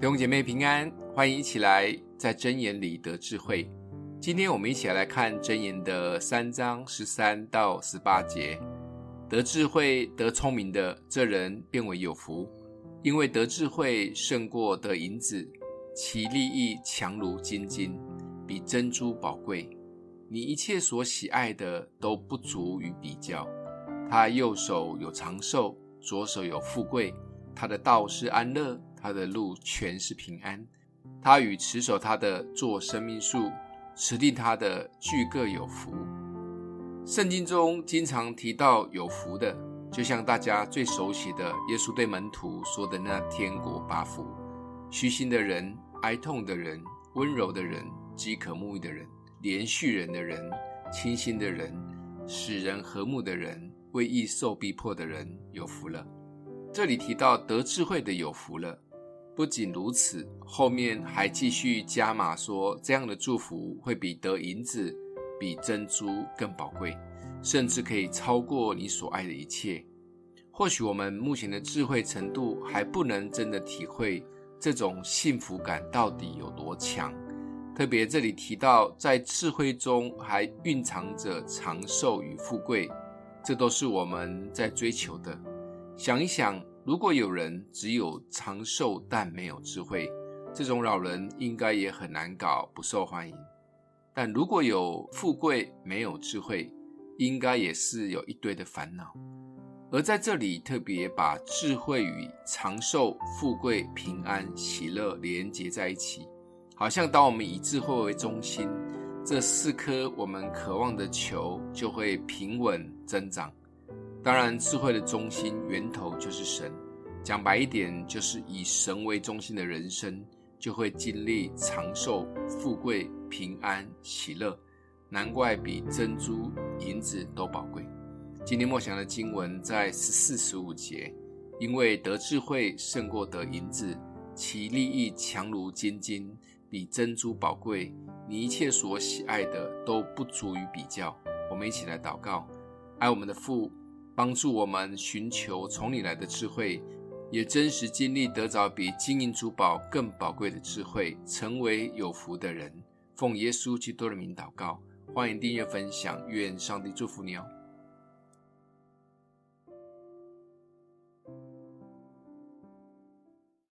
弟兄姐妹平安，欢迎一起来在真言里得智慧。今天我们一起来看真言的三章十三到十八节。得智慧、得聪明的这人变为有福，因为得智慧胜过得银子，其利益强如金金，比珍珠宝贵。你一切所喜爱的都不足与比较。他右手有长寿，左手有富贵。他的道是安乐，他的路全是平安。他与持守他的做生命树，持定他的俱各有福。圣经中经常提到有福的，就像大家最熟悉的耶稣对门徒说的那天国八福：虚心的人、哀痛的人、温柔的人、饥渴沐浴的人、怜恤人的人、清心的人、使人和睦的人、为义受逼迫的人，有福了。这里提到得智慧的有福了，不仅如此，后面还继续加码说，这样的祝福会比得银子、比珍珠更宝贵，甚至可以超过你所爱的一切。或许我们目前的智慧程度还不能真的体会这种幸福感到底有多强。特别这里提到，在智慧中还蕴藏着长寿与富贵，这都是我们在追求的。想一想，如果有人只有长寿但没有智慧，这种老人应该也很难搞，不受欢迎。但如果有富贵没有智慧，应该也是有一堆的烦恼。而在这里特别把智慧与长寿、富贵、平安、喜乐连结在一起，好像当我们以智慧为中心，这四颗我们渴望的球就会平稳增长。当然，智慧的中心源头就是神。讲白一点，就是以神为中心的人生，就会经历长寿、富贵、平安、喜乐。难怪比珍珠、银子都宝贵。今天默想的经文在十四、十五节，因为得智慧胜过得银子，其利益强如金金，比珍珠宝贵。你一切所喜爱的都不足以比较。我们一起来祷告，爱我们的父。帮助我们寻求从你来的智慧，也真实经历得着比金银珠宝更宝贵的智慧，成为有福的人。奉耶稣基督的名祷告，欢迎订阅分享，愿上帝祝福你哦。